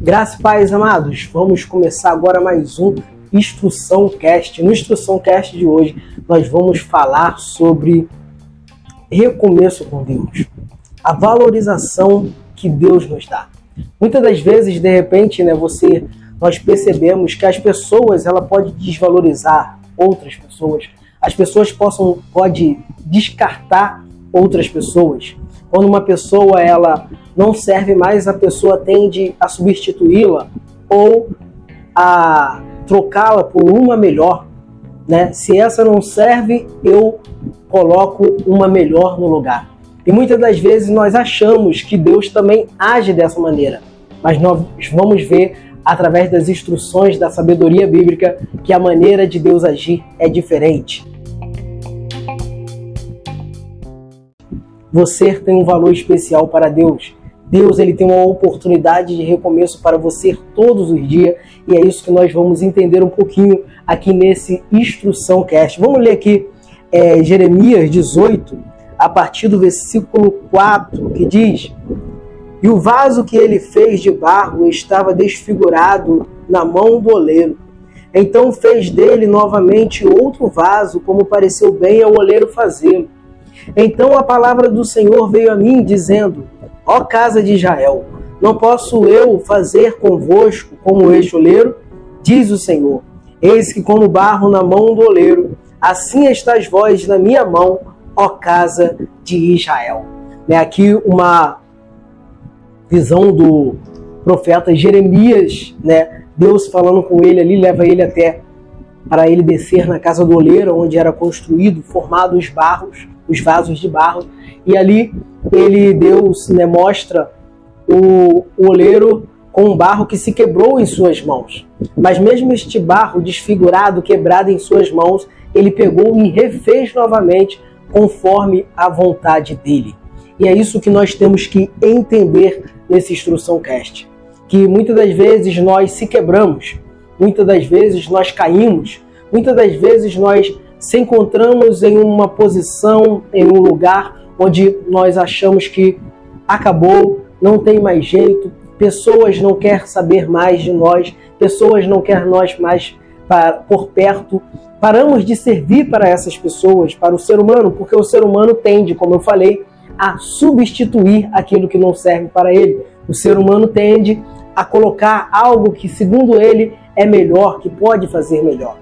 Graças paz, amados. Vamos começar agora mais um Instrução Cast. No Instrução Cast de hoje, nós vamos falar sobre recomeço com Deus. A valorização que Deus nos dá. Muitas das vezes, de repente, né, você nós percebemos que as pessoas ela pode desvalorizar outras pessoas. As pessoas possam pode descartar outras pessoas. Quando uma pessoa ela não serve mais, a pessoa tende a substituí-la ou a trocá-la por uma melhor. Né? Se essa não serve, eu coloco uma melhor no lugar. E muitas das vezes nós achamos que Deus também age dessa maneira, mas nós vamos ver através das instruções da sabedoria bíblica que a maneira de Deus agir é diferente. Você tem um valor especial para Deus. Deus ele tem uma oportunidade de recomeço para você todos os dias e é isso que nós vamos entender um pouquinho aqui nesse Instrução Cast. Vamos ler aqui é, Jeremias 18, a partir do versículo 4, que diz: E o vaso que ele fez de barro estava desfigurado na mão do oleiro. Então fez dele novamente outro vaso, como pareceu bem ao oleiro fazê-lo. Então a palavra do Senhor veio a mim, dizendo: Ó casa de Israel, não posso eu fazer convosco como este oleiro? Diz o Senhor. Eis que, como barro na mão do oleiro, assim estás vós na minha mão, ó casa de Israel. Né, aqui uma visão do profeta Jeremias, né? Deus falando com ele ali, leva ele até para ele descer na casa do oleiro, onde era construído, formado os barros, os vasos de barro, e ali ele Deus né, mostra o, o oleiro com um barro que se quebrou em suas mãos. Mas mesmo este barro desfigurado, quebrado em suas mãos, ele pegou e refez novamente conforme a vontade dele. E é isso que nós temos que entender nesse instrução cast, que muitas das vezes nós se quebramos, muitas das vezes nós caímos, muitas das vezes nós se encontramos em uma posição, em um lugar onde nós achamos que acabou, não tem mais jeito, pessoas não querem saber mais de nós, pessoas não querem nós mais para, por perto. Paramos de servir para essas pessoas, para o ser humano, porque o ser humano tende, como eu falei, a substituir aquilo que não serve para ele. O ser humano tende a colocar algo que, segundo ele, é melhor, que pode fazer melhor.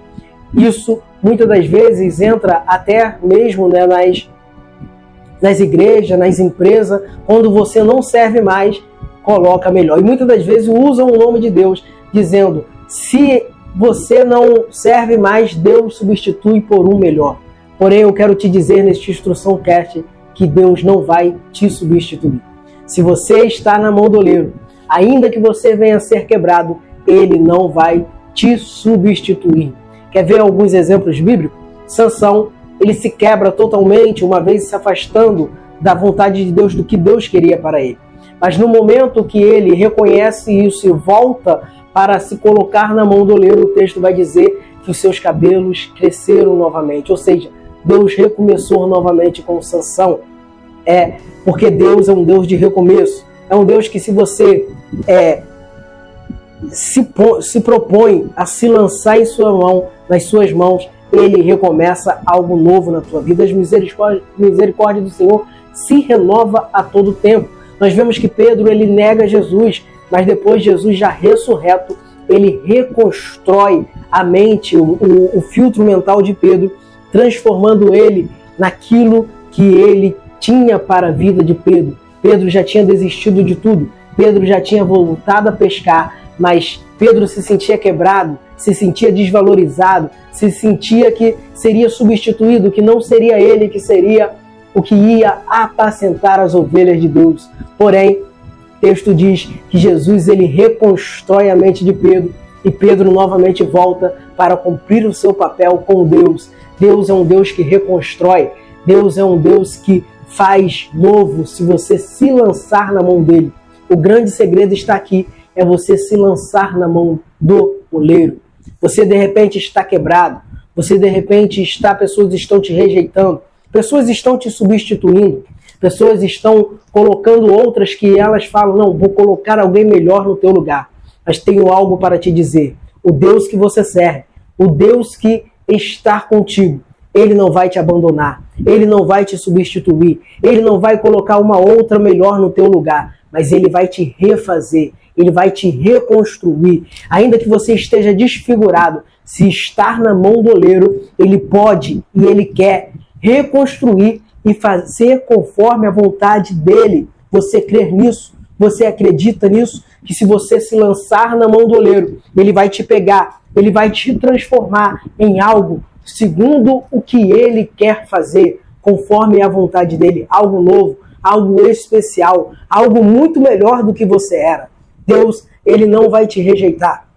Isso muitas das vezes entra até mesmo né, nas, nas igrejas, nas empresas, quando você não serve mais, coloca melhor. E muitas das vezes usam o nome de Deus, dizendo: se você não serve mais, Deus substitui por um melhor. Porém, eu quero te dizer neste instrução cast que Deus não vai te substituir. Se você está na mão do oleiro, ainda que você venha a ser quebrado, ele não vai te substituir. Quer ver alguns exemplos bíblicos? Sansão, ele se quebra totalmente, uma vez se afastando da vontade de Deus, do que Deus queria para ele. Mas no momento que ele reconhece isso e volta para se colocar na mão do oleiro, o texto vai dizer que os seus cabelos cresceram novamente. Ou seja, Deus recomeçou novamente com Sansão. É porque Deus é um Deus de recomeço. É um Deus que se você é, se, se propõe a se lançar em sua mão, nas suas mãos, ele recomeça algo novo na tua vida. As misericórdia do Senhor se renova a todo tempo. Nós vemos que Pedro ele nega Jesus, mas depois Jesus já ressurreto, ele reconstrói a mente, o, o, o filtro mental de Pedro, transformando ele naquilo que ele tinha para a vida de Pedro. Pedro já tinha desistido de tudo. Pedro já tinha voltado a pescar, mas Pedro se sentia quebrado, se sentia desvalorizado, se sentia que seria substituído, que não seria ele que seria o que ia apacentar as ovelhas de Deus. Porém, o texto diz que Jesus ele reconstrói a mente de Pedro e Pedro novamente volta para cumprir o seu papel com Deus. Deus é um Deus que reconstrói, Deus é um Deus que faz novo se você se lançar na mão dele. O grande segredo está aqui é você se lançar na mão do oleiro. Você de repente está quebrado, você de repente está, pessoas estão te rejeitando, pessoas estão te substituindo, Pessoas estão colocando outras que elas falam: não, vou colocar alguém melhor no teu lugar. Mas tenho algo para te dizer. O Deus que você serve, o Deus que está contigo, ele não vai te abandonar, ele não vai te substituir, ele não vai colocar uma outra melhor no teu lugar, mas ele vai te refazer, ele vai te reconstruir. Ainda que você esteja desfigurado, se estar na mão do oleiro, ele pode e ele quer reconstruir e fazer conforme a vontade dele. Você crer nisso? Você acredita nisso? Que se você se lançar na mão do oleiro, ele vai te pegar, ele vai te transformar em algo segundo o que ele quer fazer, conforme a vontade dele, algo novo, algo especial, algo muito melhor do que você era. Deus, ele não vai te rejeitar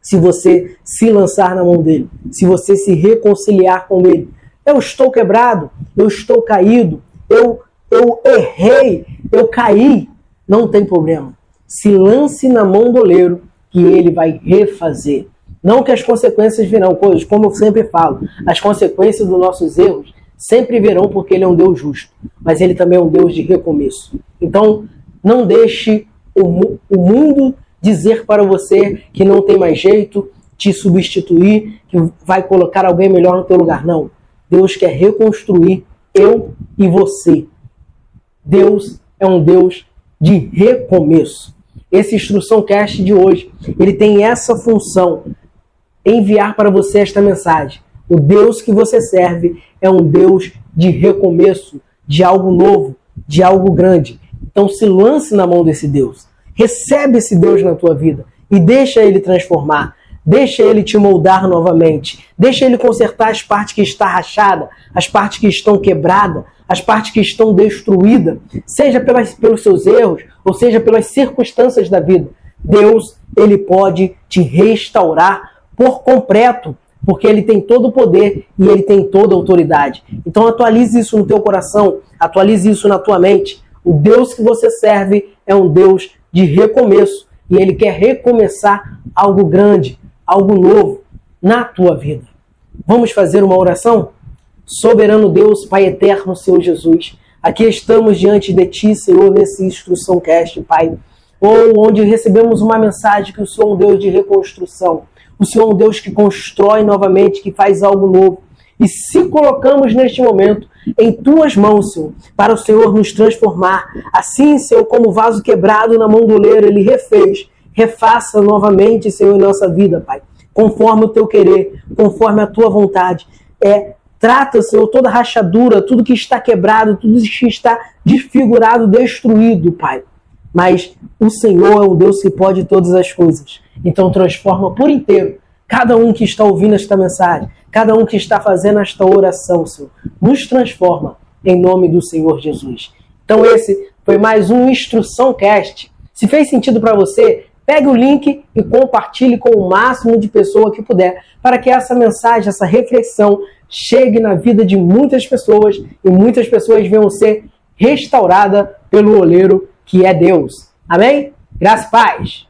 se você se lançar na mão dele, se você se reconciliar com ele. Eu estou quebrado, eu estou caído, eu eu errei, eu caí, não tem problema. Se lance na mão do oleiro que ele vai refazer. Não que as consequências virão, coisas, como eu sempre falo, as consequências dos nossos erros sempre virão porque ele é um Deus justo, mas ele também é um Deus de recomeço. Então, não deixe o, o mundo dizer para você que não tem mais jeito, te substituir, que vai colocar alguém melhor no teu lugar. Não. Deus quer reconstruir eu e você. Deus é um Deus de recomeço. Esse instrução cast de hoje, ele tem essa função enviar para você esta mensagem. O Deus que você serve é um Deus de recomeço, de algo novo, de algo grande. Então se lance na mão desse Deus. Recebe esse Deus na tua vida e deixa ele transformar. Deixa ele te moldar novamente. Deixa ele consertar as partes que estão rachadas, as partes que estão quebradas, as partes que estão destruídas, seja pelas, pelos seus erros, ou seja pelas circunstâncias da vida. Deus, ele pode te restaurar por completo, porque ele tem todo o poder e ele tem toda a autoridade. Então atualize isso no teu coração, atualize isso na tua mente. O Deus que você serve é um Deus de recomeço e ele quer recomeçar algo grande, algo novo na tua vida. Vamos fazer uma oração? Soberano Deus, Pai eterno, Senhor Jesus, aqui estamos diante de Ti, Senhor, nesse Instrução Cast, Pai, ou onde recebemos uma mensagem que o Senhor é um Deus de reconstrução o Senhor é um Deus que constrói novamente, que faz algo novo. E se colocamos neste momento em tuas mãos, Senhor, para o Senhor nos transformar, assim, Senhor, como vaso quebrado na mão do oleiro, ele refez, refaça novamente, Senhor, em nossa vida, Pai, conforme o teu querer, conforme a tua vontade. É Trata, Senhor, toda rachadura, tudo que está quebrado, tudo que está desfigurado, destruído, Pai. Mas o Senhor é um Deus que pode todas as coisas. Então transforma por inteiro cada um que está ouvindo esta mensagem, cada um que está fazendo esta oração, Senhor. Nos transforma em nome do Senhor Jesus. Então esse foi mais um Instrução Cast. Se fez sentido para você, pegue o link e compartilhe com o máximo de pessoa que puder, para que essa mensagem, essa reflexão chegue na vida de muitas pessoas e muitas pessoas venham ser restauradas pelo oleiro que é Deus. Amém? Graças e paz.